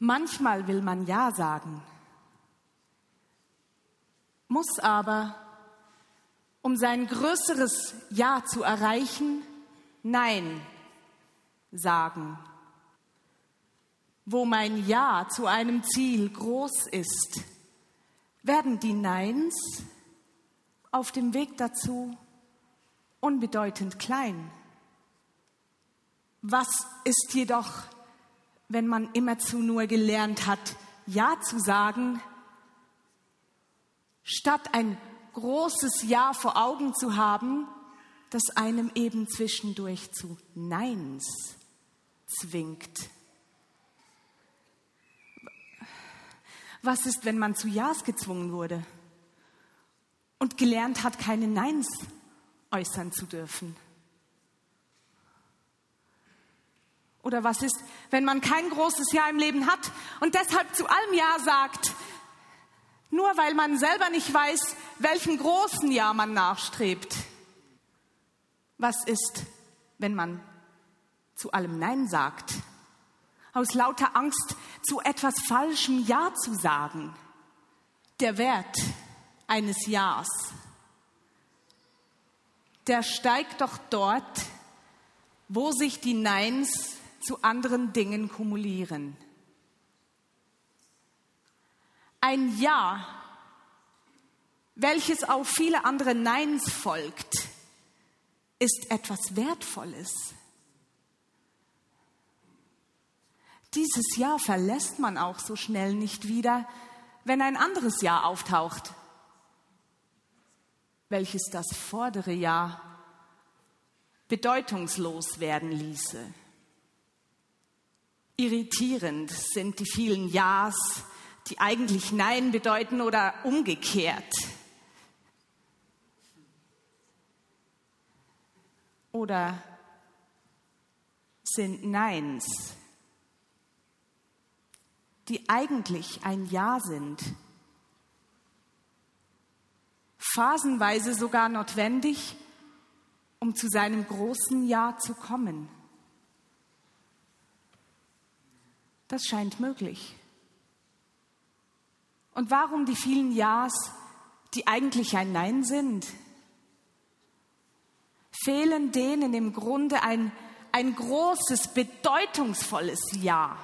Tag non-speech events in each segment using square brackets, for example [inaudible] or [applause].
Manchmal will man Ja sagen, muss aber, um sein größeres Ja zu erreichen, Nein sagen. Wo mein Ja zu einem Ziel groß ist, werden die Neins auf dem Weg dazu unbedeutend klein. Was ist jedoch, wenn man immerzu nur gelernt hat, Ja zu sagen, statt ein großes Ja vor Augen zu haben, das einem eben zwischendurch zu Neins zwingt? Was ist, wenn man zu Ja's gezwungen wurde und gelernt hat, keine Neins äußern zu dürfen? Oder was ist, wenn man kein großes Ja im Leben hat und deshalb zu allem Ja sagt, nur weil man selber nicht weiß, welchem großen Ja man nachstrebt? Was ist, wenn man zu allem Nein sagt? Aus lauter Angst, zu etwas Falschem Ja zu sagen. Der Wert eines Ja's, der steigt doch dort, wo sich die Neins zu anderen Dingen kumulieren. Ein Ja, welches auf viele andere Neins folgt, ist etwas Wertvolles. Dieses Ja verlässt man auch so schnell nicht wieder, wenn ein anderes Ja auftaucht, welches das vordere Ja bedeutungslos werden ließe. Irritierend sind die vielen Ja's, die eigentlich Nein bedeuten oder umgekehrt. Oder sind Neins, die eigentlich ein Ja sind, phasenweise sogar notwendig, um zu seinem großen Ja zu kommen. Das scheint möglich. Und warum die vielen Ja's, die eigentlich ein Nein sind? Fehlen denen im Grunde ein, ein großes, bedeutungsvolles Ja?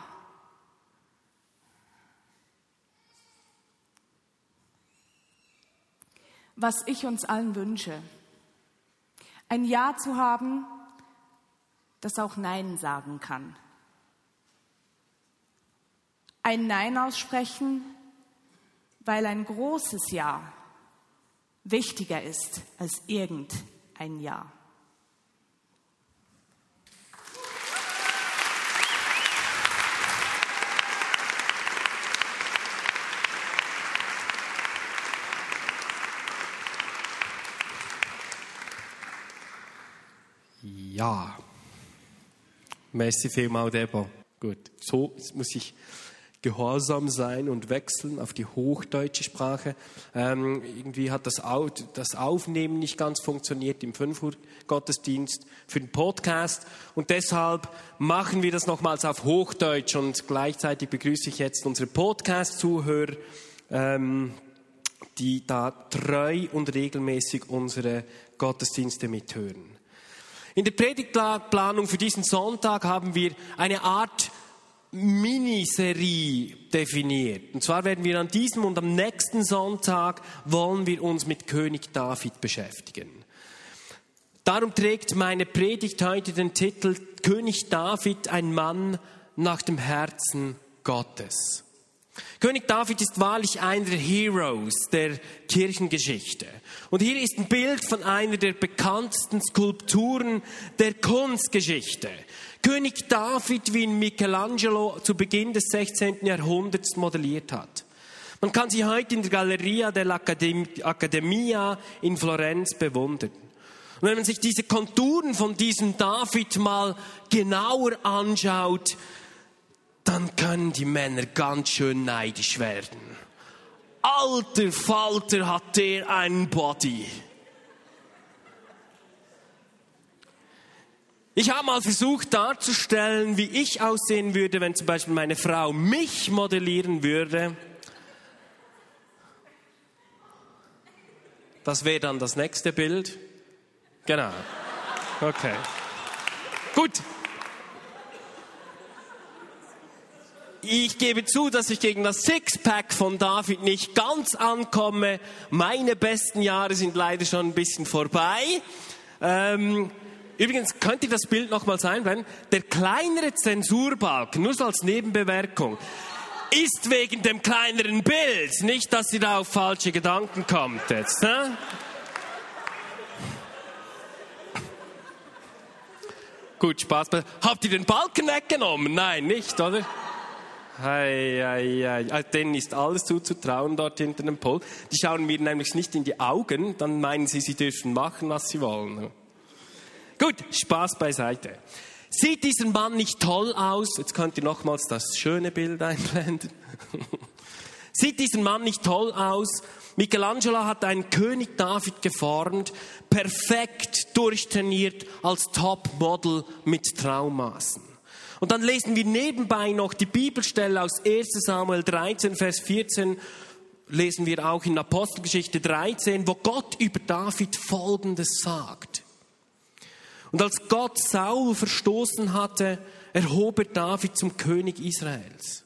Was ich uns allen wünsche, ein Ja zu haben, das auch Nein sagen kann ein Nein aussprechen, weil ein großes Ja wichtiger ist als irgendein Ja. Ja. Merci vielmal, Debo. Gut, so muss ich gehorsam sein und wechseln auf die hochdeutsche Sprache. Ähm, irgendwie hat das, das Aufnehmen nicht ganz funktioniert im 5 Uhr Gottesdienst für den Podcast und deshalb machen wir das nochmals auf Hochdeutsch und gleichzeitig begrüße ich jetzt unsere Podcast-Zuhörer, ähm, die da treu und regelmäßig unsere Gottesdienste mithören. In der Predigtplanung für diesen Sonntag haben wir eine Art Miniserie definiert. Und zwar werden wir an diesem und am nächsten Sonntag wollen wir uns mit König David beschäftigen. Darum trägt meine Predigt heute den Titel König David, ein Mann nach dem Herzen Gottes. König David ist wahrlich einer der Heroes der Kirchengeschichte. Und hier ist ein Bild von einer der bekanntesten Skulpturen der Kunstgeschichte. König David, wie ihn Michelangelo zu Beginn des 16. Jahrhunderts modelliert hat. Man kann sie heute in der Galleria dell'Accademia in Florenz bewundern. Und wenn man sich diese Konturen von diesem David mal genauer anschaut, dann können die Männer ganz schön neidisch werden. Alter Falter hat der einen Body. Ich habe mal versucht darzustellen, wie ich aussehen würde, wenn zum Beispiel meine Frau mich modellieren würde. Das wäre dann das nächste Bild. Genau. Okay. Gut. Ich gebe zu, dass ich gegen das Sixpack von David nicht ganz ankomme. Meine besten Jahre sind leider schon ein bisschen vorbei. Ähm, Übrigens, könnt ihr das Bild nochmals einblenden? Der kleinere Zensurbalken, nur so als Nebenbemerkung, ist wegen dem kleineren Bild. Nicht, dass ihr da auf falsche Gedanken kommt jetzt. Ne? Gut, Spaß. Habt ihr den Balken weggenommen? Nein, nicht, oder? Hei, hei, hei. Also denen ist alles zuzutrauen dort hinter dem Pol. Die schauen mir nämlich nicht in die Augen, dann meinen sie, sie dürfen machen, was sie wollen. Gut, Spaß beiseite. Sieht dieser Mann nicht toll aus? Jetzt könnt ihr nochmals das schöne Bild einblenden. [laughs] Sieht dieser Mann nicht toll aus? Michelangelo hat einen König David geformt, perfekt durchtrainiert als Topmodel mit Traumaßen. Und dann lesen wir nebenbei noch die Bibelstelle aus 1 Samuel 13, Vers 14, lesen wir auch in Apostelgeschichte 13, wo Gott über David Folgendes sagt. Und als Gott Saul verstoßen hatte, erhob er David zum König Israels,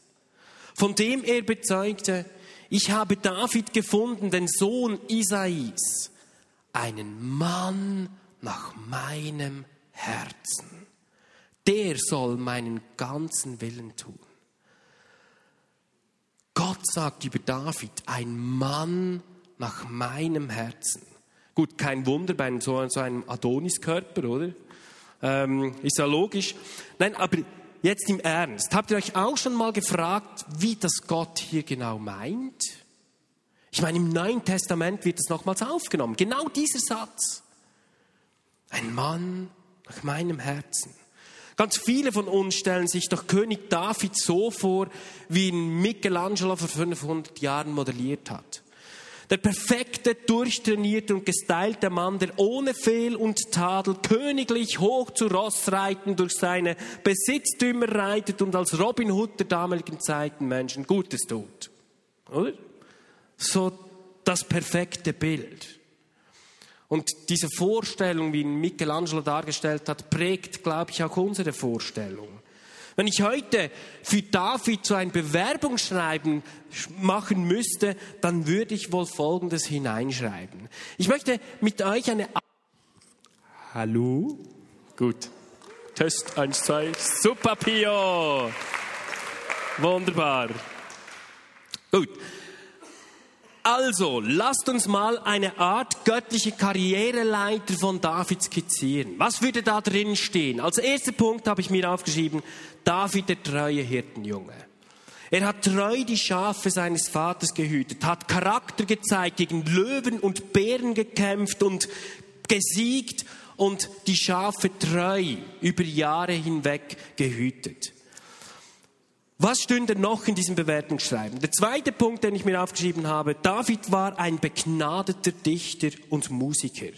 von dem er bezeugte, ich habe David gefunden, den Sohn Isais, einen Mann nach meinem Herzen. Der soll meinen ganzen Willen tun. Gott sagt über David, ein Mann nach meinem Herzen. Gut, kein Wunder bei so, einem Adoniskörper, oder? Ähm, ist ja logisch. Nein, aber jetzt im Ernst. Habt ihr euch auch schon mal gefragt, wie das Gott hier genau meint? Ich meine, im Neuen Testament wird es nochmals aufgenommen. Genau dieser Satz. Ein Mann nach meinem Herzen. Ganz viele von uns stellen sich doch König David so vor, wie ihn Michelangelo vor 500 Jahren modelliert hat. Der perfekte, durchtrainierte und gestylte Mann, der ohne Fehl und Tadel königlich hoch zu Ross reiten, durch seine Besitztümer reitet und als Robin Hood der damaligen Zeiten Menschen Gutes tut. Oder? So das perfekte Bild. Und diese Vorstellung, wie Michelangelo dargestellt hat, prägt, glaube ich, auch unsere Vorstellung. Wenn ich heute für David so ein Bewerbungsschreiben machen müsste, dann würde ich wohl Folgendes hineinschreiben. Ich möchte mit euch eine... Hallo? Gut. Test 1, 2. Super, Pio. Wunderbar. Gut. Also, lasst uns mal eine Art göttliche Karriereleiter von David skizzieren. Was würde da drin stehen? Als erster Punkt habe ich mir aufgeschrieben, David der treue Hirtenjunge. Er hat treu die Schafe seines Vaters gehütet, hat Charakter gezeigt, gegen Löwen und Bären gekämpft und gesiegt und die Schafe treu über Jahre hinweg gehütet. Was stünde noch in diesem Bewertungsschreiben? Der zweite Punkt, den ich mir aufgeschrieben habe, David war ein begnadeter Dichter und Musiker.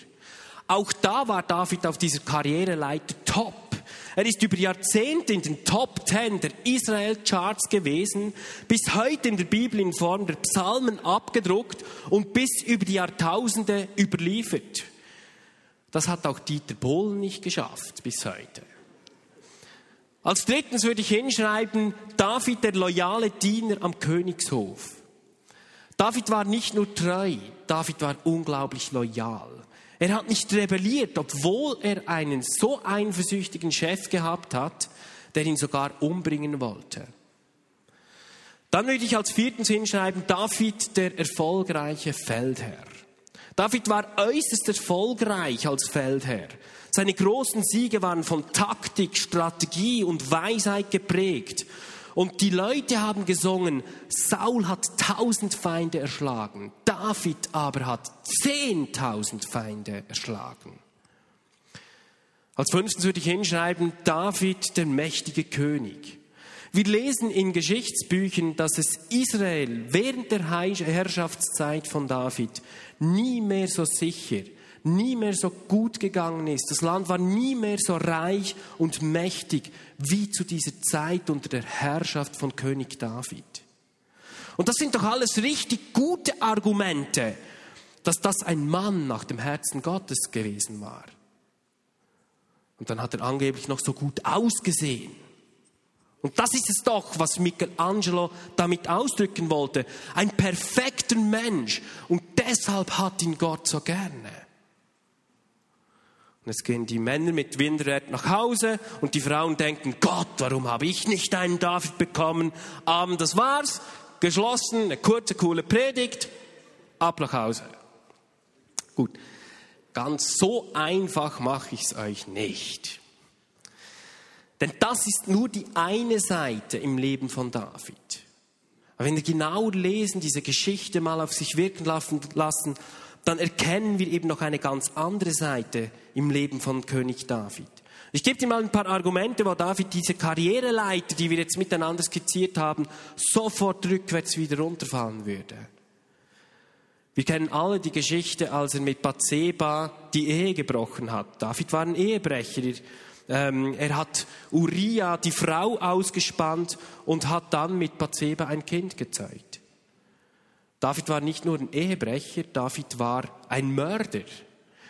Auch da war David auf dieser Karriereleiter top. Er ist über Jahrzehnte in den Top Ten der Israel Charts gewesen, bis heute in der Bibel in Form der Psalmen abgedruckt und bis über die Jahrtausende überliefert. Das hat auch Dieter Bohlen nicht geschafft bis heute. Als drittens würde ich hinschreiben, David der loyale Diener am Königshof. David war nicht nur treu, David war unglaublich loyal. Er hat nicht rebelliert, obwohl er einen so eifersüchtigen Chef gehabt hat, der ihn sogar umbringen wollte. Dann würde ich als viertens hinschreiben, David der erfolgreiche Feldherr. David war äußerst erfolgreich als Feldherr. Seine großen Siege waren von Taktik, Strategie und Weisheit geprägt. Und die Leute haben gesungen, Saul hat tausend Feinde erschlagen, David aber hat zehntausend Feinde erschlagen. Als fünftens würde ich hinschreiben, David, der mächtige König. Wir lesen in Geschichtsbüchern, dass es Israel während der Herrschaftszeit von David nie mehr so sicher nie mehr so gut gegangen ist. Das Land war nie mehr so reich und mächtig wie zu dieser Zeit unter der Herrschaft von König David. Und das sind doch alles richtig gute Argumente, dass das ein Mann nach dem Herzen Gottes gewesen war. Und dann hat er angeblich noch so gut ausgesehen. Und das ist es doch, was Michelangelo damit ausdrücken wollte. Ein perfekter Mensch. Und deshalb hat ihn Gott so gerne. Und jetzt gehen die Männer mit Windrad nach Hause und die Frauen denken, Gott, warum habe ich nicht einen David bekommen? Abend, das war's. Geschlossen, eine kurze, coole Predigt. Ab nach Hause. Gut. Ganz so einfach mache ich es euch nicht. Denn das ist nur die eine Seite im Leben von David. Aber wenn wir genau lesen, diese Geschichte mal auf sich wirken lassen, dann erkennen wir eben noch eine ganz andere Seite im Leben von König David. Ich gebe dir mal ein paar Argumente, wo David diese Karriereleiter, die wir jetzt miteinander skizziert haben, sofort rückwärts wieder runterfallen würde. Wir kennen alle die Geschichte, als er mit Bathseba die Ehe gebrochen hat. David war ein Ehebrecher. Ähm, er hat Uriah, die Frau, ausgespannt und hat dann mit Bathseba ein Kind gezeugt. David war nicht nur ein Ehebrecher, David war ein Mörder.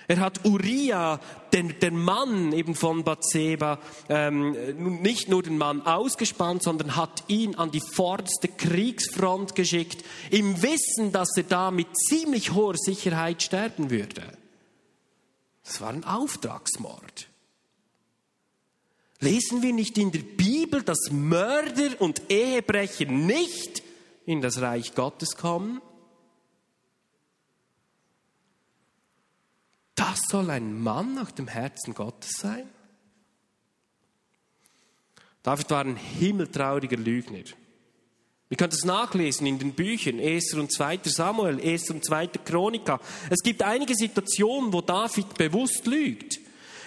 Er hat Uriah, den, den Mann eben von Bathseba, ähm, nicht nur den Mann ausgespannt, sondern hat ihn an die vorderste Kriegsfront geschickt, im Wissen, dass er da mit ziemlich hoher Sicherheit sterben würde. Das war ein Auftragsmord. Lesen wir nicht in der Bibel, dass Mörder und Ehebrecher nicht in das Reich Gottes kommen? Das soll ein Mann nach dem Herzen Gottes sein? David war ein himmeltrauriger Lügner. Wir können das nachlesen in den Büchern 1. und 2. Samuel, 1. und 2. Chronika. Es gibt einige Situationen, wo David bewusst lügt.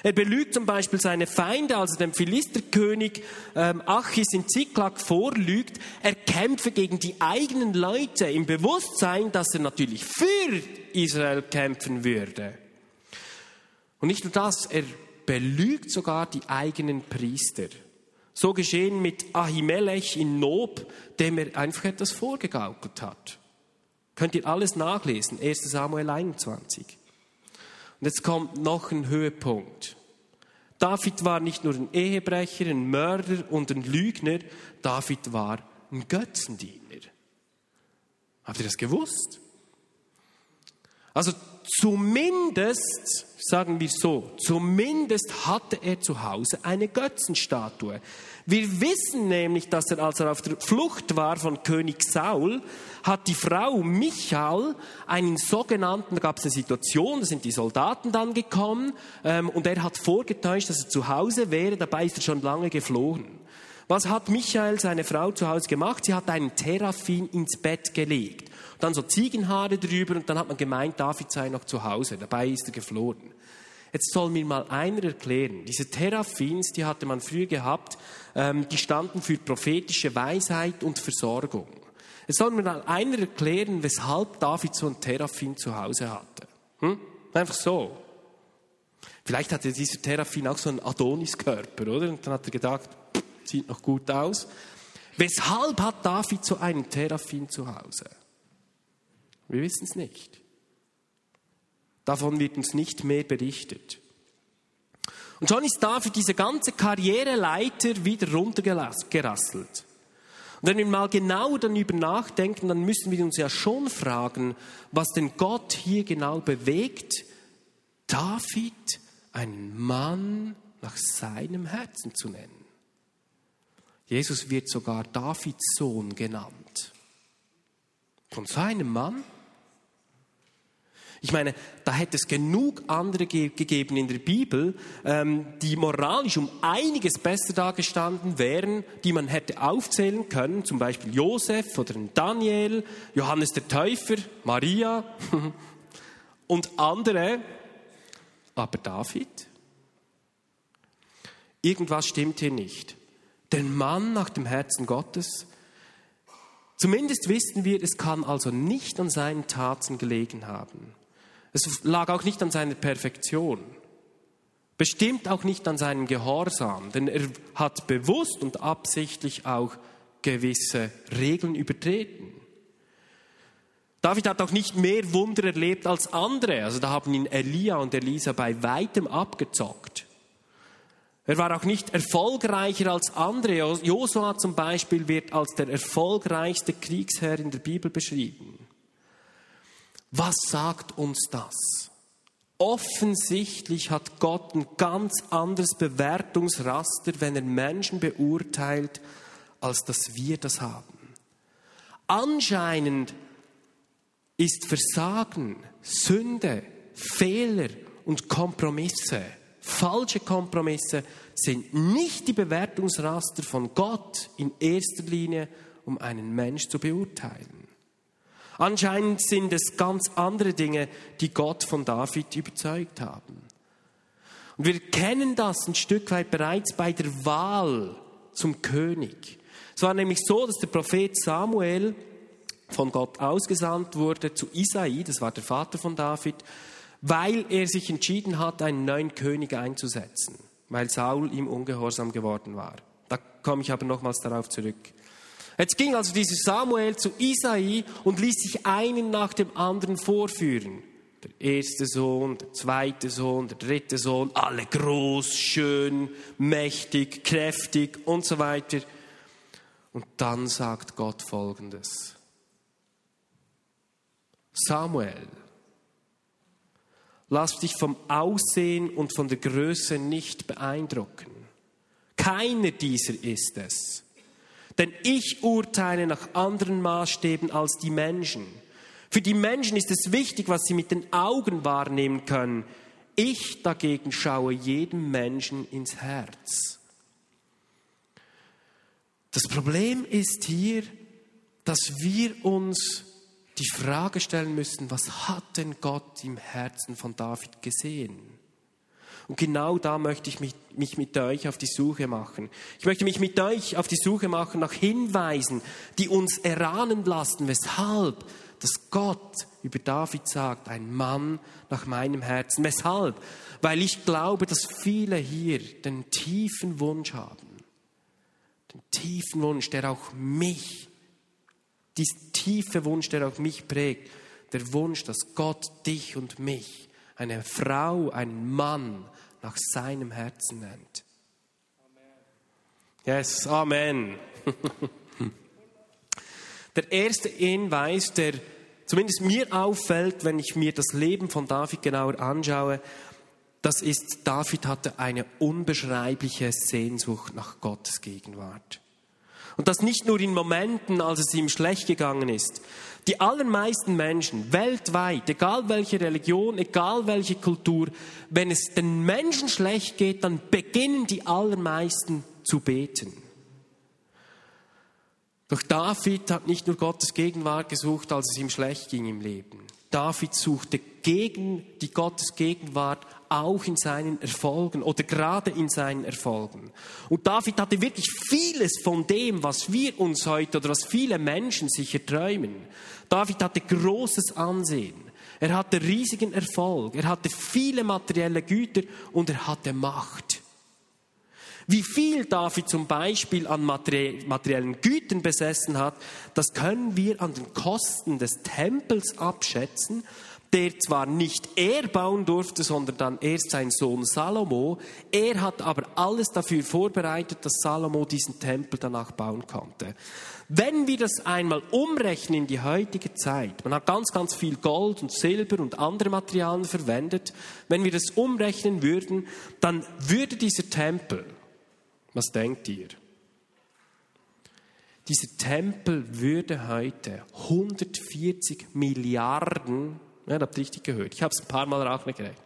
Er belügt zum Beispiel seine Feinde, als er dem Philisterkönig ähm, Achis in Ziklag vorlügt. Er kämpfe gegen die eigenen Leute im Bewusstsein, dass er natürlich für Israel kämpfen würde. Und nicht nur das, er belügt sogar die eigenen Priester. So geschehen mit Ahimelech in Nob, dem er einfach etwas vorgegaukelt hat. Könnt ihr alles nachlesen, 1 Samuel 21. Und jetzt kommt noch ein Höhepunkt. David war nicht nur ein Ehebrecher, ein Mörder und ein Lügner, David war ein Götzendiener. Habt ihr das gewusst? Also zumindest, sagen wir so, zumindest hatte er zu Hause eine Götzenstatue. Wir wissen nämlich, dass er, als er auf der Flucht war von König Saul, hat die Frau Michael einen sogenannten, da gab es eine Situation, da sind die Soldaten dann gekommen, ähm, und er hat vorgetäuscht, dass er zu Hause wäre, dabei ist er schon lange geflohen. Was hat Michael, seine Frau, zu Hause gemacht? Sie hat einen Teraphim ins Bett gelegt. Dann so Ziegenhaare drüber und dann hat man gemeint, David sei noch zu Hause. Dabei ist er geflohen. Jetzt soll mir mal einer erklären, diese Teraphins, die hatte man früher gehabt, ähm, die standen für prophetische Weisheit und Versorgung. Jetzt soll mir mal einer erklären, weshalb David so ein Teraphim zu Hause hatte. Hm? Einfach so. Vielleicht hatte dieser Teraphim auch so einen Adoniskörper, oder? Und dann hat er gedacht, sieht noch gut aus. Weshalb hat David so einen Teraphim zu Hause? Wir wissen es nicht. Davon wird uns nicht mehr berichtet. Und schon ist David diese ganze Karriereleiter wieder runtergerasselt. Und wenn wir mal genau darüber nachdenken, dann müssen wir uns ja schon fragen, was denn Gott hier genau bewegt, David einen Mann nach seinem Herzen zu nennen. Jesus wird sogar Davids Sohn genannt. Von seinem Mann ich meine, da hätte es genug andere ge gegeben in der Bibel, ähm, die moralisch um einiges besser dargestanden wären, die man hätte aufzählen können, zum Beispiel Josef oder Daniel, Johannes der Täufer, Maria [laughs] und andere. Aber David? Irgendwas stimmt hier nicht. Der Mann nach dem Herzen Gottes, Zumindest wissen wir, es kann also nicht an seinen Taten gelegen haben. Es lag auch nicht an seiner Perfektion. Bestimmt auch nicht an seinem Gehorsam, denn er hat bewusst und absichtlich auch gewisse Regeln übertreten. David hat auch nicht mehr Wunder erlebt als andere. Also da haben ihn Elia und Elisa bei weitem abgezockt. Er war auch nicht erfolgreicher als andere. Josua zum Beispiel wird als der erfolgreichste Kriegsherr in der Bibel beschrieben. Was sagt uns das? Offensichtlich hat Gott ein ganz anderes Bewertungsraster, wenn er Menschen beurteilt, als dass wir das haben. Anscheinend ist Versagen, Sünde, Fehler und Kompromisse, falsche Kompromisse, sind nicht die Bewertungsraster von Gott in erster Linie, um einen Mensch zu beurteilen. Anscheinend sind es ganz andere Dinge, die Gott von David überzeugt haben. Und wir kennen das ein Stück weit bereits bei der Wahl zum König. Es war nämlich so, dass der Prophet Samuel von Gott ausgesandt wurde zu Isai, das war der Vater von David, weil er sich entschieden hat, einen neuen König einzusetzen, weil Saul ihm ungehorsam geworden war. Da komme ich aber nochmals darauf zurück. Jetzt ging also dieser Samuel zu Isai und ließ sich einen nach dem anderen vorführen. Der erste Sohn, der zweite Sohn, der dritte Sohn, alle groß, schön, mächtig, kräftig und so weiter. Und dann sagt Gott Folgendes. Samuel, lass dich vom Aussehen und von der Größe nicht beeindrucken. Keiner dieser ist es. Denn ich urteile nach anderen Maßstäben als die Menschen. Für die Menschen ist es wichtig, was sie mit den Augen wahrnehmen können. Ich dagegen schaue jedem Menschen ins Herz. Das Problem ist hier, dass wir uns die Frage stellen müssen, was hat denn Gott im Herzen von David gesehen? Und genau da möchte ich mich, mich, mit euch auf die Suche machen. Ich möchte mich mit euch auf die Suche machen nach Hinweisen, die uns erahnen lassen, weshalb dass Gott über David sagt, ein Mann nach meinem Herzen. Weshalb? Weil ich glaube, dass viele hier den tiefen Wunsch haben. Den tiefen Wunsch, der auch mich diesen tiefe Wunsch, der auch mich prägt, der Wunsch, dass Gott dich und mich, eine Frau, einen Mann nach seinem Herzen nennt. Yes, Amen. [laughs] Der erste Hinweis, der zumindest mir auffällt, wenn ich mir das Leben von David genauer anschaue, das ist, David hatte eine unbeschreibliche Sehnsucht nach Gottes Gegenwart. Und das nicht nur in Momenten, als es ihm schlecht gegangen ist. Die allermeisten Menschen weltweit, egal welche Religion, egal welche Kultur, wenn es den Menschen schlecht geht, dann beginnen die allermeisten zu beten. Doch David hat nicht nur Gottes Gegenwart gesucht, als es ihm schlecht ging im Leben. David suchte gegen die Gottes Gegenwart auch in seinen Erfolgen oder gerade in seinen Erfolgen. Und David hatte wirklich vieles von dem, was wir uns heute oder was viele Menschen sich erträumen. David hatte großes Ansehen. Er hatte riesigen Erfolg. Er hatte viele materielle Güter und er hatte Macht. Wie viel David zum Beispiel an materiellen Gütern besessen hat, das können wir an den Kosten des Tempels abschätzen, der zwar nicht er bauen durfte, sondern dann erst sein Sohn Salomo. Er hat aber alles dafür vorbereitet, dass Salomo diesen Tempel danach bauen konnte. Wenn wir das einmal umrechnen in die heutige Zeit, man hat ganz, ganz viel Gold und Silber und andere Materialien verwendet, wenn wir das umrechnen würden, dann würde dieser Tempel, was denkt ihr? Dieser Tempel würde heute 140 Milliarden ja, habt richtig gehört. Ich habe es ein paar Mal nachgerechnet.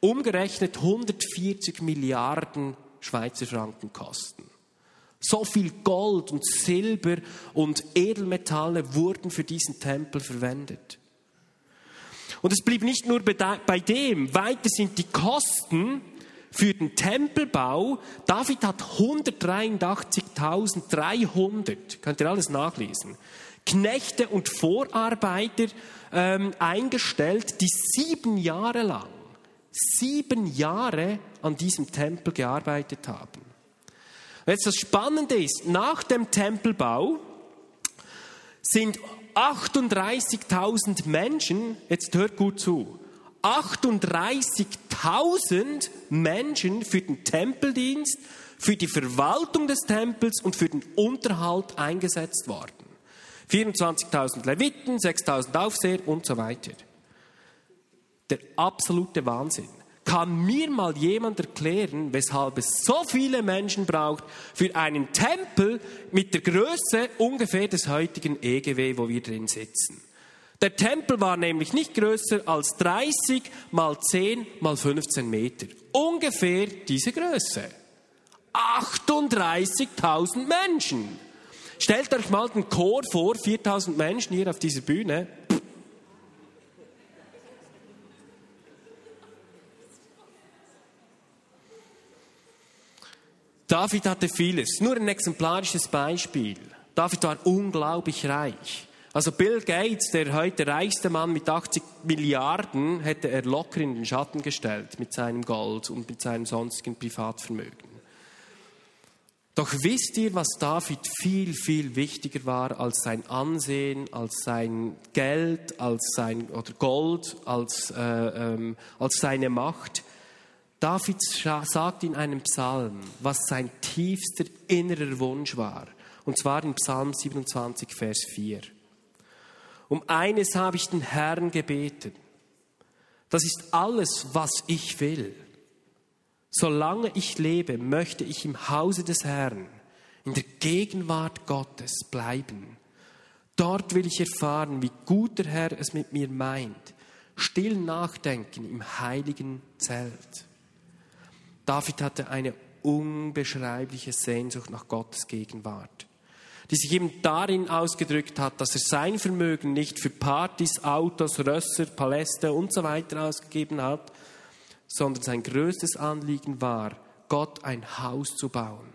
Umgerechnet 140 Milliarden Schweizer Franken kosten. So viel Gold und Silber und Edelmetalle wurden für diesen Tempel verwendet. Und es blieb nicht nur bei dem, weiter sind die Kosten für den Tempelbau. David hat 183.300, könnt ihr alles nachlesen, Knechte und Vorarbeiter ähm, eingestellt, die sieben Jahre lang, sieben Jahre an diesem Tempel gearbeitet haben. Jetzt das Spannende ist, nach dem Tempelbau sind 38.000 Menschen, jetzt hört gut zu, 38.000 Menschen für den Tempeldienst, für die Verwaltung des Tempels und für den Unterhalt eingesetzt worden. 24.000 Leviten, 6.000 Aufseher und so weiter. Der absolute Wahnsinn. Kann mir mal jemand erklären, weshalb es so viele Menschen braucht für einen Tempel mit der Größe ungefähr des heutigen EGW, wo wir drin sitzen? Der Tempel war nämlich nicht größer als 30 mal 10 mal 15 Meter. Ungefähr diese Größe. 38.000 Menschen. Stellt euch mal den Chor vor, 4.000 Menschen hier auf dieser Bühne. David hatte vieles. Nur ein exemplarisches Beispiel. David war unglaublich reich. Also Bill Gates, der heute reichste Mann mit 80 Milliarden, hätte er locker in den Schatten gestellt mit seinem Gold und mit seinem sonstigen Privatvermögen. Doch wisst ihr, was David viel, viel wichtiger war als sein Ansehen, als sein Geld, als sein oder Gold, als, äh, ähm, als seine Macht? David sagt in einem Psalm, was sein tiefster innerer Wunsch war. Und zwar in Psalm 27, Vers 4. Um eines habe ich den Herrn gebeten. Das ist alles, was ich will. Solange ich lebe, möchte ich im Hause des Herrn, in der Gegenwart Gottes bleiben. Dort will ich erfahren, wie gut der Herr es mit mir meint. Still nachdenken im heiligen Zelt. David hatte eine unbeschreibliche Sehnsucht nach Gottes Gegenwart die sich eben darin ausgedrückt hat, dass er sein Vermögen nicht für Partys, Autos, Rösser, Paläste und so weiter ausgegeben hat, sondern sein größtes Anliegen war, Gott ein Haus zu bauen,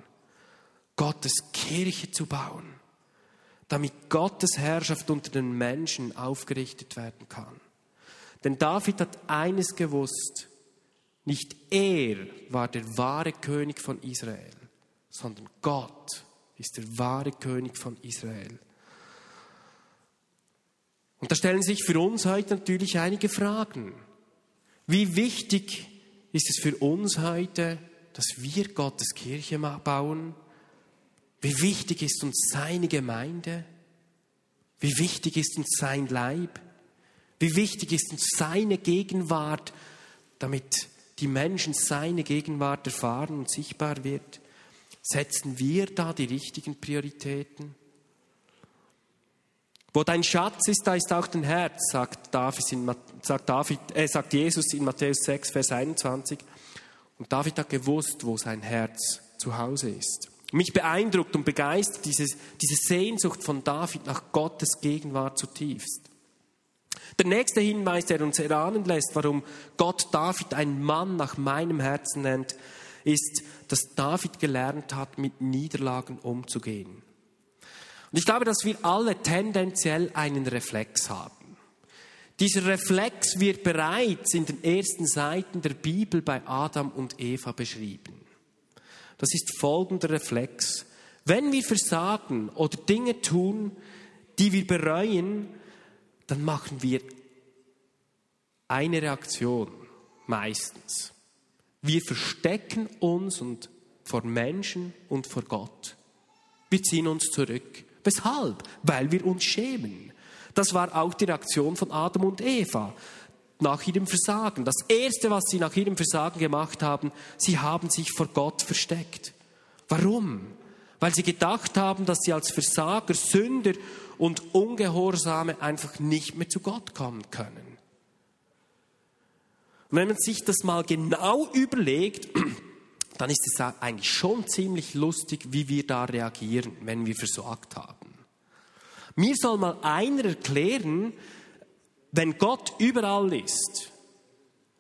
Gottes Kirche zu bauen, damit Gottes Herrschaft unter den Menschen aufgerichtet werden kann. Denn David hat eines gewusst, nicht er war der wahre König von Israel, sondern Gott ist der wahre König von Israel. Und da stellen sich für uns heute natürlich einige Fragen. Wie wichtig ist es für uns heute, dass wir Gottes Kirche bauen? Wie wichtig ist uns seine Gemeinde? Wie wichtig ist uns sein Leib? Wie wichtig ist uns seine Gegenwart, damit die Menschen seine Gegenwart erfahren und sichtbar wird? Setzen wir da die richtigen Prioritäten? Wo dein Schatz ist, da ist auch dein Herz, sagt, David, sagt, David, äh, sagt Jesus in Matthäus 6, Vers 21. Und David hat gewusst, wo sein Herz zu Hause ist. Mich beeindruckt und begeistert diese, diese Sehnsucht von David nach Gottes Gegenwart zutiefst. Der nächste Hinweis, der uns erahnen lässt, warum Gott David einen Mann nach meinem Herzen nennt, ist, dass David gelernt hat, mit Niederlagen umzugehen. Und ich glaube, dass wir alle tendenziell einen Reflex haben. Dieser Reflex wird bereits in den ersten Seiten der Bibel bei Adam und Eva beschrieben. Das ist folgender Reflex. Wenn wir versagen oder Dinge tun, die wir bereuen, dann machen wir eine Reaktion meistens. Wir verstecken uns und vor Menschen und vor Gott. Wir ziehen uns zurück. Weshalb? Weil wir uns schämen. Das war auch die Reaktion von Adam und Eva nach ihrem Versagen. Das Erste, was sie nach ihrem Versagen gemacht haben, sie haben sich vor Gott versteckt. Warum? Weil sie gedacht haben, dass sie als Versager, Sünder und Ungehorsame einfach nicht mehr zu Gott kommen können. Und wenn man sich das mal genau überlegt, [clears throat] dann ist es eigentlich schon ziemlich lustig, wie wir da reagieren, wenn wir versagt haben. Mir soll mal einer erklären, wenn Gott überall ist,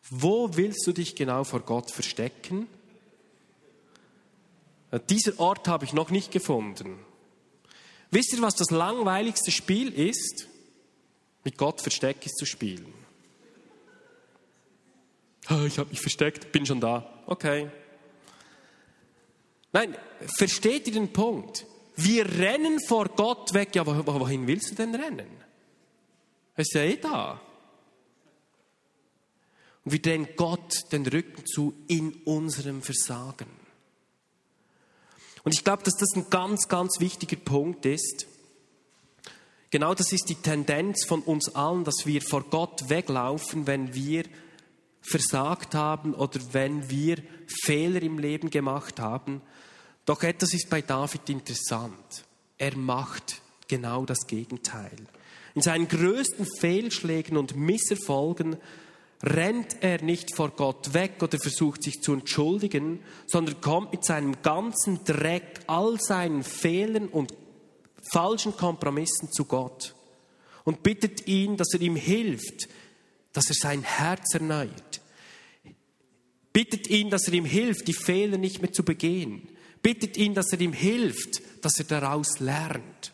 wo willst du dich genau vor Gott verstecken? Dieser Ort habe ich noch nicht gefunden. Wisst ihr, was das langweiligste Spiel ist? Mit Gott Versteckis zu spielen. Oh, ich habe mich versteckt, bin schon da. Okay. Nein, versteht ihr den Punkt? Wir rennen vor Gott weg. Ja, wohin willst du denn rennen? Er ist ja eh da. Und wir drehen Gott den Rücken zu in unserem Versagen. Und ich glaube, dass das ein ganz, ganz wichtiger Punkt ist. Genau das ist die Tendenz von uns allen, dass wir vor Gott weglaufen, wenn wir versagt haben oder wenn wir Fehler im Leben gemacht haben. Doch etwas ist bei David interessant. Er macht genau das Gegenteil. In seinen größten Fehlschlägen und Misserfolgen rennt er nicht vor Gott weg oder versucht sich zu entschuldigen, sondern kommt mit seinem ganzen Dreck, all seinen Fehlern und falschen Kompromissen zu Gott und bittet ihn, dass er ihm hilft, dass er sein Herz erneuert. Bittet ihn, dass er ihm hilft, die Fehler nicht mehr zu begehen. Bittet ihn, dass er ihm hilft, dass er daraus lernt.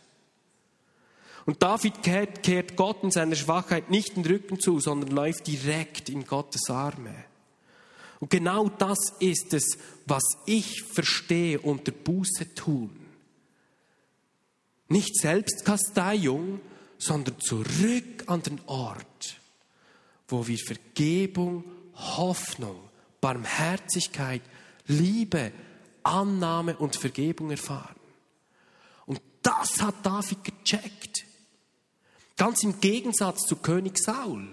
Und David kehrt, Gott in seiner Schwachheit nicht den Rücken zu, sondern läuft direkt in Gottes Arme. Und genau das ist es, was ich verstehe unter Buße tun. Nicht Selbstkasteiung, sondern zurück an den Ort, wo wir Vergebung, Hoffnung, Barmherzigkeit, Liebe, Annahme und Vergebung erfahren. Und das hat David gecheckt. Ganz im Gegensatz zu König Saul.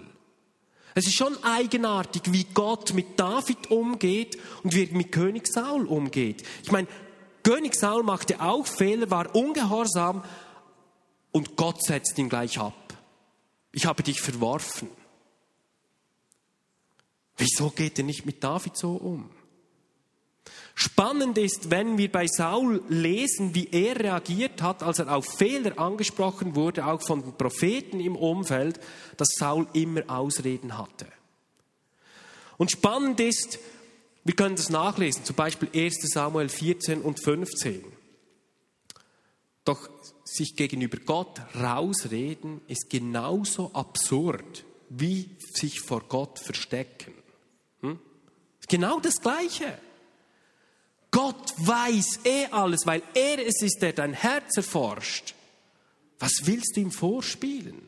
Es ist schon eigenartig, wie Gott mit David umgeht und wie er mit König Saul umgeht. Ich meine, König Saul machte auch Fehler, war ungehorsam und Gott setzt ihn gleich ab. Ich habe dich verworfen. Wieso geht er nicht mit David so um? Spannend ist, wenn wir bei Saul lesen, wie er reagiert hat, als er auf Fehler angesprochen wurde, auch von den Propheten im Umfeld, dass Saul immer Ausreden hatte. Und spannend ist, wir können das nachlesen, zum Beispiel 1 Samuel 14 und 15. Doch sich gegenüber Gott rausreden ist genauso absurd wie sich vor Gott verstecken. Hm? Genau das Gleiche. Gott weiß eh alles, weil er es ist, der dein Herz erforscht. Was willst du ihm vorspielen?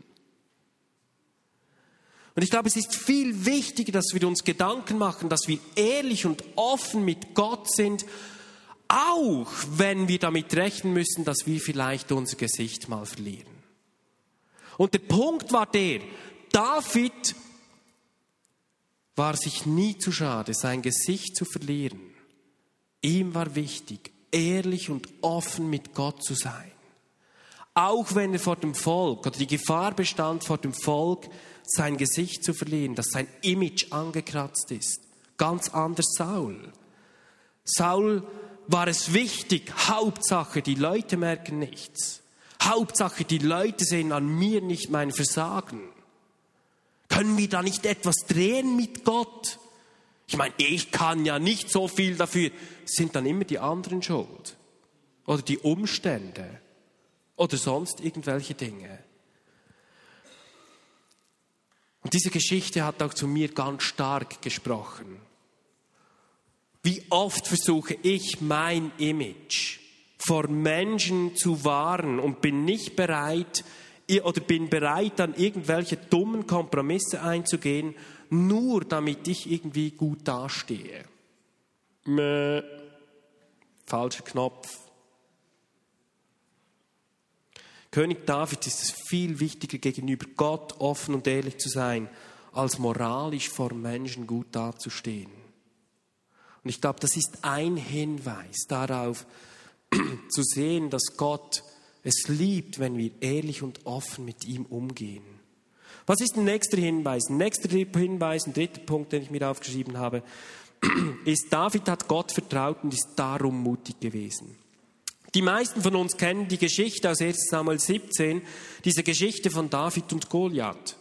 Und ich glaube, es ist viel wichtiger, dass wir uns Gedanken machen, dass wir ehrlich und offen mit Gott sind, auch wenn wir damit rechnen müssen, dass wir vielleicht unser Gesicht mal verlieren. Und der Punkt war der, David war sich nie zu schade, sein Gesicht zu verlieren. Ihm war wichtig, ehrlich und offen mit Gott zu sein. Auch wenn er vor dem Volk oder die Gefahr bestand, vor dem Volk sein Gesicht zu verlieren, dass sein Image angekratzt ist. Ganz anders Saul. Saul war es wichtig, Hauptsache, die Leute merken nichts. Hauptsache, die Leute sehen an mir nicht mein Versagen. Können wir da nicht etwas drehen mit Gott? Ich meine, ich kann ja nicht so viel dafür. Sind dann immer die anderen schuld? Oder die Umstände? Oder sonst irgendwelche Dinge? Und diese Geschichte hat auch zu mir ganz stark gesprochen. Wie oft versuche ich mein Image vor Menschen zu wahren und bin nicht bereit oder bin bereit, dann irgendwelche dummen Kompromisse einzugehen, nur damit ich irgendwie gut dastehe. Mäh. Falscher Knopf. König David ist es viel wichtiger, gegenüber Gott offen und ehrlich zu sein, als moralisch vor Menschen gut dazustehen. Und ich glaube, das ist ein Hinweis darauf, zu sehen, dass Gott es liebt, wenn wir ehrlich und offen mit ihm umgehen. Was ist der nächste Hinweis? Ein nächster Hinweis, ein dritter Punkt, den ich mir aufgeschrieben habe, [clears throat] ist, David hat Gott vertraut und ist darum mutig gewesen. Die meisten von uns kennen die Geschichte aus 1 Samuel 17, diese Geschichte von David und Goliath.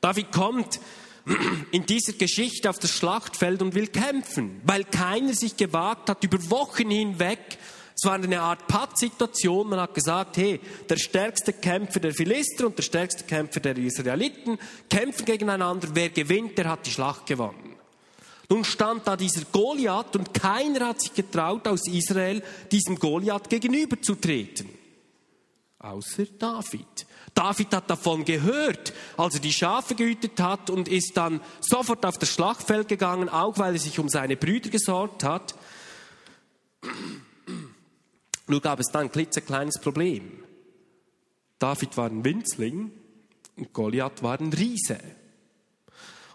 David kommt [clears throat] in dieser Geschichte auf das Schlachtfeld und will kämpfen, weil keiner sich gewagt hat, über Wochen hinweg Es war eine Art Pattsituation. Man hat gesagt, hey, der stärkste Kämpfer der Philister und der stärkste Kämpfer der Israeliten kämpfen gegeneinander. Wer gewinnt, der hat die Schlacht gewonnen. Nun stand da dieser Goliath und keiner hat sich getraut, aus Israel diesem Goliath gegenüberzutreten. Außer David. David hat davon gehört, als er die Schafe gehütet hat und ist dann sofort auf das Schlachtfeld gegangen, auch weil er sich um seine Brüder gesorgt hat. Nur gab es da ein klitzekleines Problem. David war ein Winzling und Goliath war ein Riese.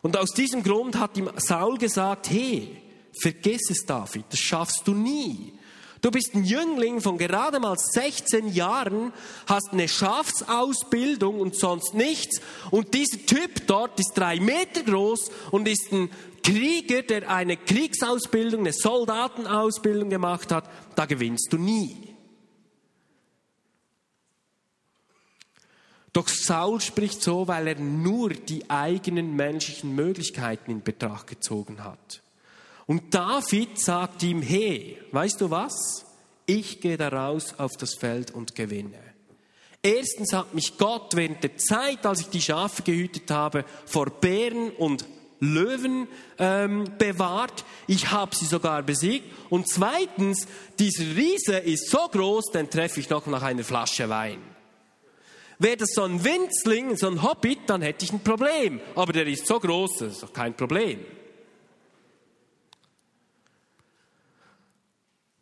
Und aus diesem Grund hat ihm Saul gesagt, hey, vergiss es David, das schaffst du nie. Du bist ein Jüngling von gerade mal 16 Jahren, hast eine Schafsausbildung und sonst nichts. Und dieser Typ dort ist drei Meter groß und ist ein Krieger, der eine Kriegsausbildung, eine Soldatenausbildung gemacht hat. Da gewinnst du nie. Doch Saul spricht so, weil er nur die eigenen menschlichen Möglichkeiten in Betracht gezogen hat. Und David sagt ihm, hey, weißt du was? Ich gehe da raus auf das Feld und gewinne. Erstens hat mich Gott während der Zeit, als ich die Schafe gehütet habe, vor Bären und Löwen ähm, bewahrt. Ich habe sie sogar besiegt. Und zweitens, dieser Riese ist so groß, den treffe ich noch nach einer Flasche Wein. Wäre das so ein Winzling, so ein Hobbit, dann hätte ich ein Problem. Aber der ist so groß, das ist doch kein Problem.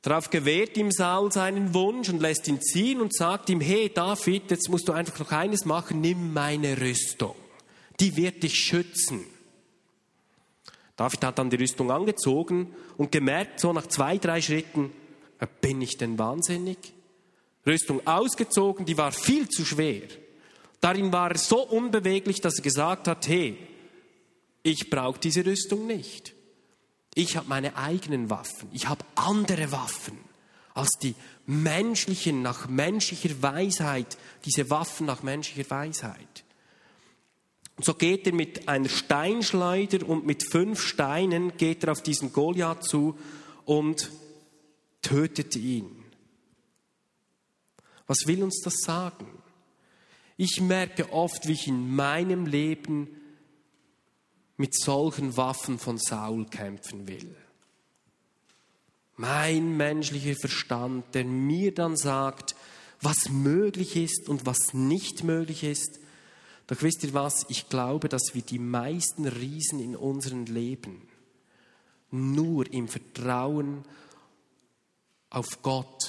Darauf gewährt ihm Saul seinen Wunsch und lässt ihn ziehen und sagt ihm, hey David, jetzt musst du einfach noch eines machen, nimm meine Rüstung. Die wird dich schützen. David hat dann die Rüstung angezogen und gemerkt, so nach zwei, drei Schritten, bin ich denn wahnsinnig? Rüstung ausgezogen, die war viel zu schwer. Darin war er so unbeweglich, dass er gesagt hat, hey, ich brauche diese Rüstung nicht. Ich habe meine eigenen Waffen. Ich habe andere Waffen als die menschlichen, nach menschlicher Weisheit, diese Waffen nach menschlicher Weisheit. Und so geht er mit einer Steinschleuder und mit fünf Steinen geht er auf diesen Goliath zu und tötet ihn. Was will uns das sagen? Ich merke oft, wie ich in meinem Leben mit solchen Waffen von Saul kämpfen will. Mein menschlicher Verstand, der mir dann sagt, was möglich ist und was nicht möglich ist. Doch wisst ihr was? Ich glaube, dass wir die meisten Riesen in unserem Leben nur im Vertrauen auf Gott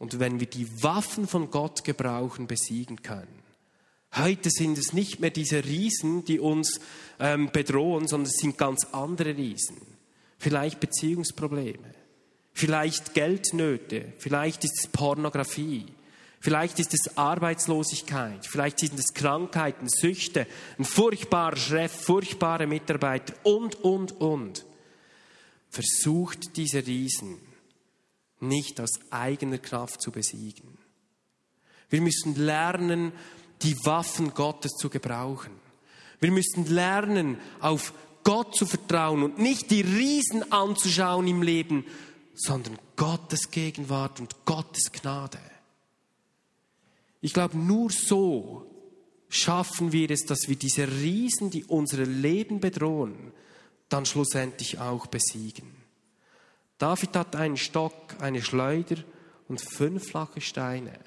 und wenn wir die Waffen von Gott gebrauchen, besiegen können. Heute sind es nicht mehr diese Riesen, die uns ähm, bedrohen, sondern es sind ganz andere Riesen. Vielleicht Beziehungsprobleme, vielleicht Geldnöte, vielleicht ist es Pornografie, vielleicht ist es Arbeitslosigkeit, vielleicht sind es Krankheiten, Süchte, ein furchtbarer Chef, furchtbare Mitarbeiter und, und, und. Versucht diese Riesen nicht aus eigener Kraft zu besiegen. Wir müssen lernen, die Waffen Gottes zu gebrauchen. Wir müssen lernen, auf Gott zu vertrauen und nicht die Riesen anzuschauen im Leben, sondern Gottes Gegenwart und Gottes Gnade. Ich glaube, nur so schaffen wir es, dass wir diese Riesen, die unsere Leben bedrohen, dann schlussendlich auch besiegen. David hat einen Stock, eine Schleuder und fünf flache Steine.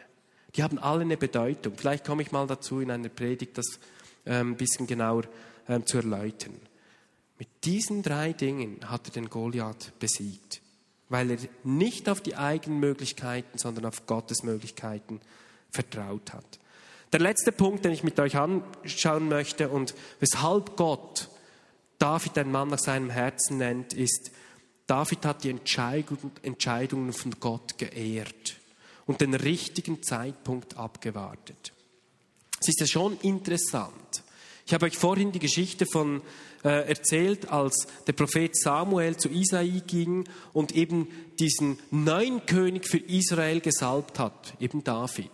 Die haben alle eine Bedeutung. Vielleicht komme ich mal dazu in einer Predigt, das ähm, ein bisschen genauer ähm, zu erläutern. Mit diesen drei Dingen hat er den Goliath besiegt, weil er nicht auf die eigenen Möglichkeiten, sondern auf Gottes Möglichkeiten vertraut hat. Der letzte Punkt, den ich mit euch anschauen möchte und weshalb Gott David ein Mann nach seinem Herzen nennt, ist, David hat die Entscheidungen von Gott geehrt und den richtigen Zeitpunkt abgewartet. Es ist ja schon interessant. Ich habe euch vorhin die Geschichte von äh, erzählt, als der Prophet Samuel zu Isai ging und eben diesen neuen König für Israel gesalbt hat, eben David.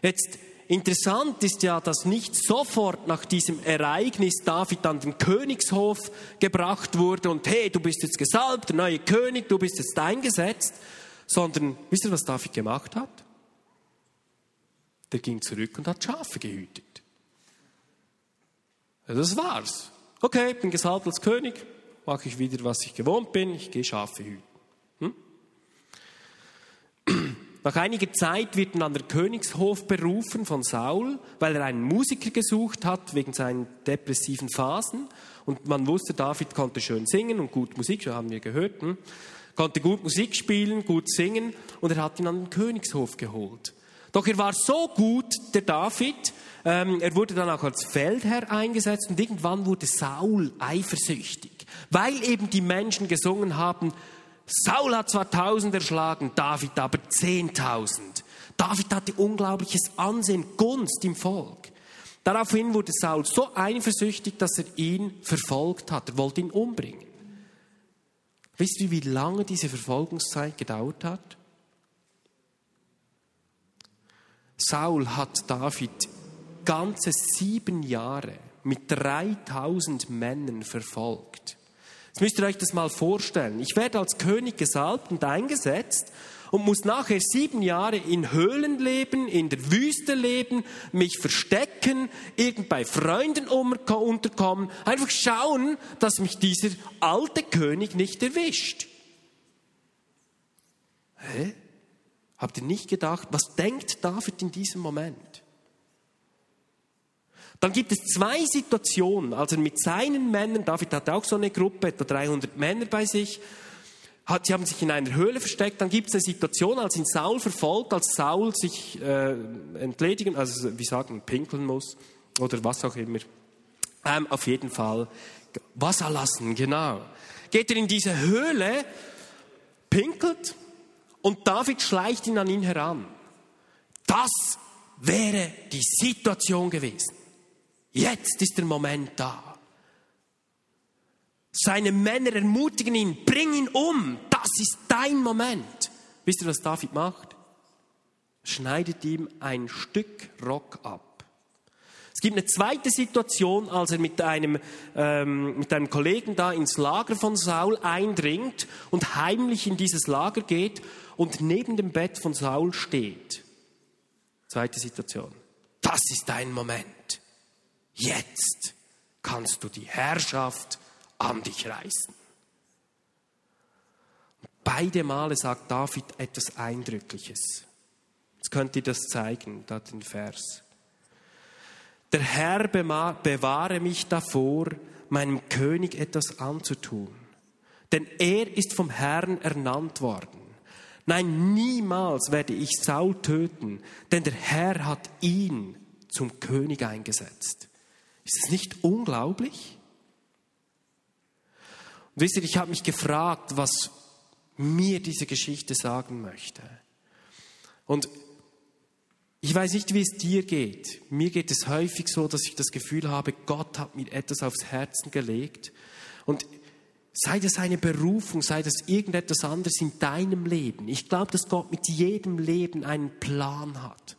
Jetzt Interessant ist ja, dass nicht sofort nach diesem Ereignis David an den Königshof gebracht wurde und hey, du bist jetzt gesalbt, der neue König, du bist jetzt eingesetzt, sondern wisst ihr, was David gemacht hat? Der ging zurück und hat Schafe gehütet. Ja, das war's. Okay, bin gesalbt als König, mache ich wieder, was ich gewohnt bin, ich gehe Schafe hüten. Hm? Nach einiger Zeit wird an der Königshof berufen von Saul, weil er einen Musiker gesucht hat wegen seinen depressiven Phasen. Und man wusste, David konnte schön singen und gut Musik, so haben wir gehört, hm? konnte gut Musik spielen, gut singen und er hat ihn an den Königshof geholt. Doch er war so gut, der David, ähm, er wurde dann auch als Feldherr eingesetzt und irgendwann wurde Saul eifersüchtig, weil eben die Menschen gesungen haben, Saul hat zwar tausend erschlagen, David aber zehntausend. David hatte unglaubliches Ansehen, Gunst im Volk. Daraufhin wurde Saul so eifersüchtig, dass er ihn verfolgt hat. Er wollte ihn umbringen. Wisst ihr, wie lange diese Verfolgungszeit gedauert hat? Saul hat David ganze sieben Jahre mit 3000 Männern verfolgt. Jetzt müsst ihr euch das mal vorstellen. Ich werde als König gesalbt und eingesetzt und muss nachher sieben Jahre in Höhlen leben, in der Wüste leben, mich verstecken, irgend bei Freunden unterkommen, einfach schauen, dass mich dieser alte König nicht erwischt. Hä? Habt ihr nicht gedacht, was denkt David in diesem Moment? Dann gibt es zwei Situationen, als er mit seinen Männern, David hatte auch so eine Gruppe, etwa 300 Männer bei sich, hat, sie haben sich in einer Höhle versteckt. Dann gibt es eine Situation, als ihn Saul verfolgt, als Saul sich äh, entledigen, also wie sagen, pinkeln muss oder was auch immer. Ähm, auf jeden Fall Wasser lassen, genau. Geht er in diese Höhle, pinkelt und David schleicht ihn an ihn heran. Das wäre die Situation gewesen. Jetzt ist der Moment da. Seine Männer ermutigen ihn, bring ihn um, das ist dein Moment. Wisst ihr, was David macht? Schneidet ihm ein Stück Rock ab. Es gibt eine zweite Situation, als er mit einem, ähm, mit einem Kollegen da ins Lager von Saul eindringt und heimlich in dieses Lager geht und neben dem Bett von Saul steht. Zweite Situation. Das ist dein Moment. Jetzt kannst du die Herrschaft an dich reißen. Beide Male sagt David etwas Eindrückliches. Jetzt könnt ihr das zeigen, da den Vers. Der Herr bewahre mich davor, meinem König etwas anzutun. Denn er ist vom Herrn ernannt worden. Nein, niemals werde ich Saul töten, denn der Herr hat ihn zum König eingesetzt. Ist es nicht unglaublich? Und wisst ihr, ich habe mich gefragt, was mir diese Geschichte sagen möchte. Und ich weiß nicht, wie es dir geht. Mir geht es häufig so, dass ich das Gefühl habe, Gott hat mir etwas aufs Herzen gelegt. Und sei das eine Berufung, sei das irgendetwas anderes in deinem Leben. Ich glaube, dass Gott mit jedem Leben einen Plan hat.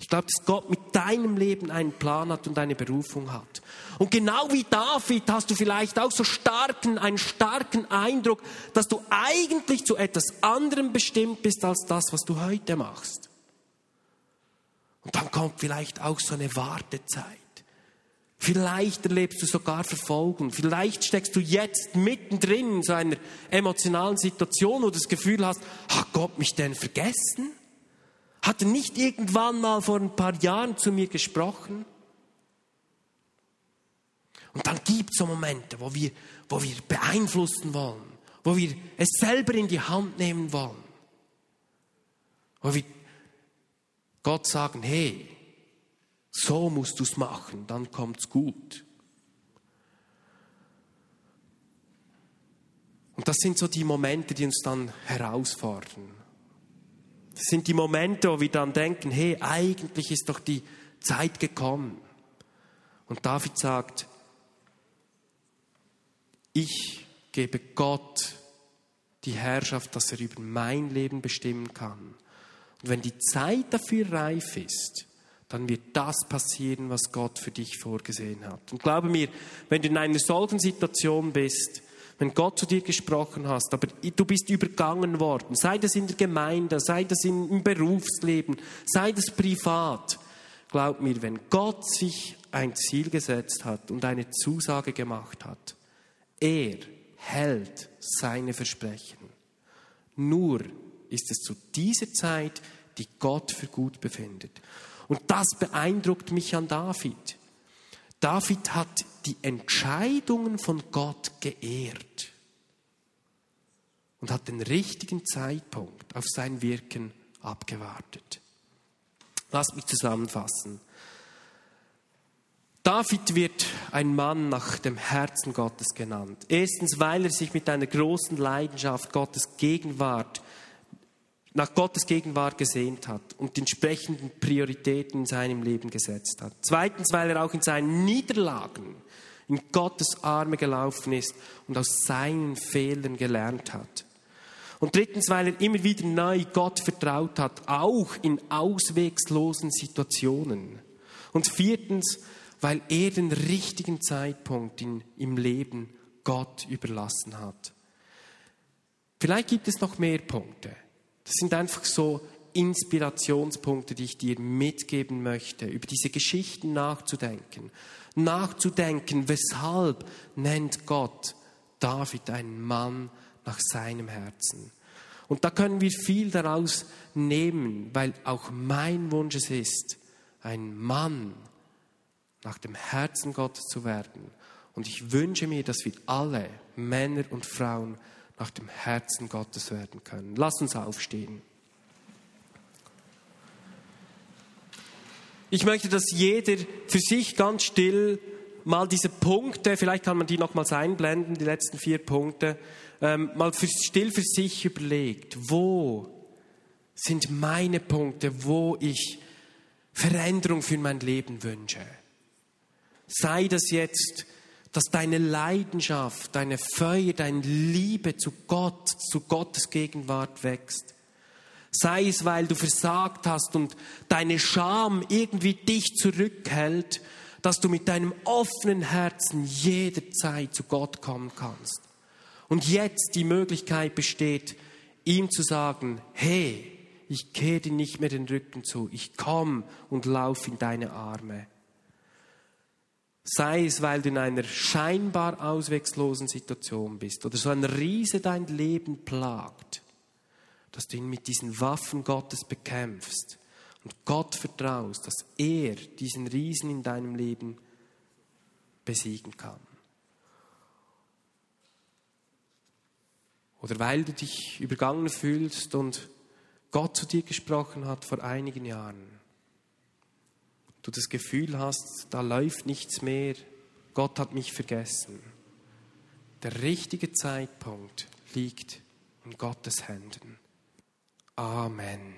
Ich glaube, dass Gott mit deinem Leben einen Plan hat und eine Berufung hat. Und genau wie David hast du vielleicht auch so starken, einen starken Eindruck, dass du eigentlich zu etwas anderem bestimmt bist als das, was du heute machst. Und dann kommt vielleicht auch so eine Wartezeit. Vielleicht erlebst du sogar Verfolgung. Vielleicht steckst du jetzt mittendrin in so einer emotionalen Situation, wo du das Gefühl hast, hat Gott mich denn vergessen? Hat er nicht irgendwann mal vor ein paar Jahren zu mir gesprochen? Und dann gibt es so Momente, wo wir, wo wir beeinflussen wollen, wo wir es selber in die Hand nehmen wollen, wo wir Gott sagen, hey, so musst du es machen, dann kommt es gut. Und das sind so die Momente, die uns dann herausfordern. Das sind die Momente, wo wir dann denken, hey, eigentlich ist doch die Zeit gekommen. Und David sagt, ich gebe Gott die Herrschaft, dass er über mein Leben bestimmen kann. Und wenn die Zeit dafür reif ist, dann wird das passieren, was Gott für dich vorgesehen hat. Und glaube mir, wenn du in einer solchen Situation bist, wenn Gott zu dir gesprochen hast, aber du bist übergangen worden, sei das in der Gemeinde, sei das im Berufsleben, sei das privat. Glaub mir, wenn Gott sich ein Ziel gesetzt hat und eine Zusage gemacht hat, er hält seine Versprechen. Nur ist es zu dieser Zeit, die Gott für gut befindet. Und das beeindruckt mich an David. David hat die Entscheidungen von Gott geehrt und hat den richtigen Zeitpunkt auf sein Wirken abgewartet. Lasst mich zusammenfassen. David wird ein Mann nach dem Herzen Gottes genannt. Erstens, weil er sich mit einer großen Leidenschaft Gottes Gegenwart nach Gottes Gegenwart gesehnt hat und die entsprechenden Prioritäten in seinem Leben gesetzt hat. Zweitens, weil er auch in seinen Niederlagen in Gottes Arme gelaufen ist und aus seinen Fehlern gelernt hat. Und drittens, weil er immer wieder neu Gott vertraut hat, auch in auswegslosen Situationen. Und viertens, weil er den richtigen Zeitpunkt in, im Leben Gott überlassen hat. Vielleicht gibt es noch mehr Punkte. Das sind einfach so Inspirationspunkte, die ich dir mitgeben möchte, über diese Geschichten nachzudenken. Nachzudenken, weshalb nennt Gott David einen Mann nach seinem Herzen. Und da können wir viel daraus nehmen, weil auch mein Wunsch es ist, ein Mann nach dem Herzen Gottes zu werden. Und ich wünsche mir, dass wir alle, Männer und Frauen, nach dem Herzen Gottes werden können. Lass uns aufstehen. Ich möchte, dass jeder für sich ganz still mal diese Punkte, vielleicht kann man die nochmals einblenden, die letzten vier Punkte, ähm, mal für, still für sich überlegt, wo sind meine Punkte, wo ich Veränderung für mein Leben wünsche. Sei das jetzt dass deine Leidenschaft, deine Feuer, deine Liebe zu Gott, zu Gottes Gegenwart wächst. Sei es, weil du versagt hast und deine Scham irgendwie dich zurückhält, dass du mit deinem offenen Herzen jederzeit zu Gott kommen kannst. Und jetzt die Möglichkeit besteht, ihm zu sagen, hey, ich kehre dir nicht mehr den Rücken zu, ich komme und laufe in deine Arme. Sei es, weil du in einer scheinbar auswegslosen Situation bist oder so ein Riese dein Leben plagt, dass du ihn mit diesen Waffen Gottes bekämpfst und Gott vertraust, dass er diesen Riesen in deinem Leben besiegen kann. Oder weil du dich übergangen fühlst und Gott zu dir gesprochen hat vor einigen Jahren du das Gefühl hast, da läuft nichts mehr, Gott hat mich vergessen. Der richtige Zeitpunkt liegt in Gottes Händen. Amen.